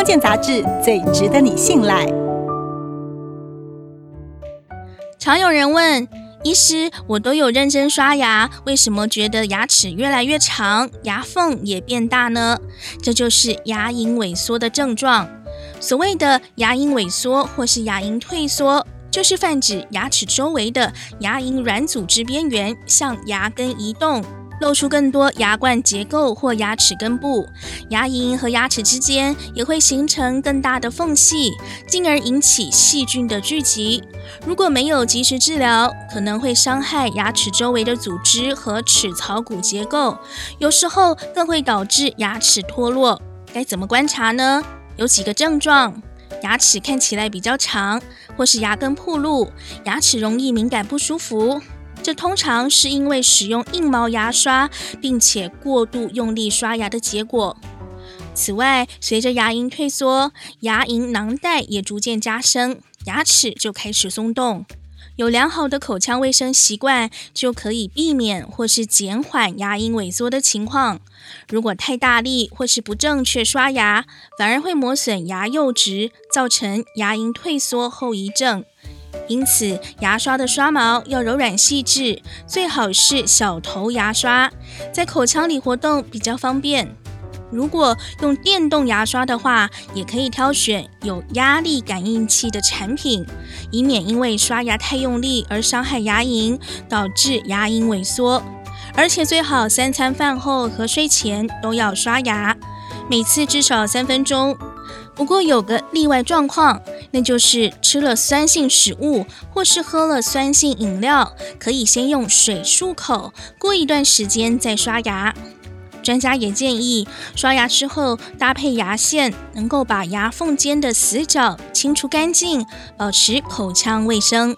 康健杂志最值得你信赖。常有人问，医师，我都有认真刷牙，为什么觉得牙齿越来越长，牙缝也变大呢？这就是牙龈萎缩的症状。所谓的牙龈萎缩或是牙龈退缩，就是泛指牙齿周围的牙龈软组织边缘向牙根移动。露出更多牙冠结构或牙齿根部，牙龈和牙齿之间也会形成更大的缝隙，进而引起细菌的聚集。如果没有及时治疗，可能会伤害牙齿周围的组织和齿槽骨结构，有时候更会导致牙齿脱落。该怎么观察呢？有几个症状：牙齿看起来比较长，或是牙根暴露，牙齿容易敏感不舒服。通常是因为使用硬毛牙刷，并且过度用力刷牙的结果。此外，随着牙龈退缩，牙龈囊袋也逐渐加深，牙齿就开始松动。有良好的口腔卫生习惯，就可以避免或是减缓牙龈萎缩的情况。如果太大力或是不正确刷牙，反而会磨损牙釉质，造成牙龈退缩后遗症。因此，牙刷的刷毛要柔软细致，最好是小头牙刷，在口腔里活动比较方便。如果用电动牙刷的话，也可以挑选有压力感应器的产品，以免因为刷牙太用力而伤害牙龈，导致牙龈萎缩。而且最好三餐饭后和睡前都要刷牙，每次至少三分钟。不过有个例外状况，那就是吃了酸性食物或是喝了酸性饮料，可以先用水漱口，过一段时间再刷牙。专家也建议，刷牙之后搭配牙线，能够把牙缝间的死角清除干净，保持口腔卫生。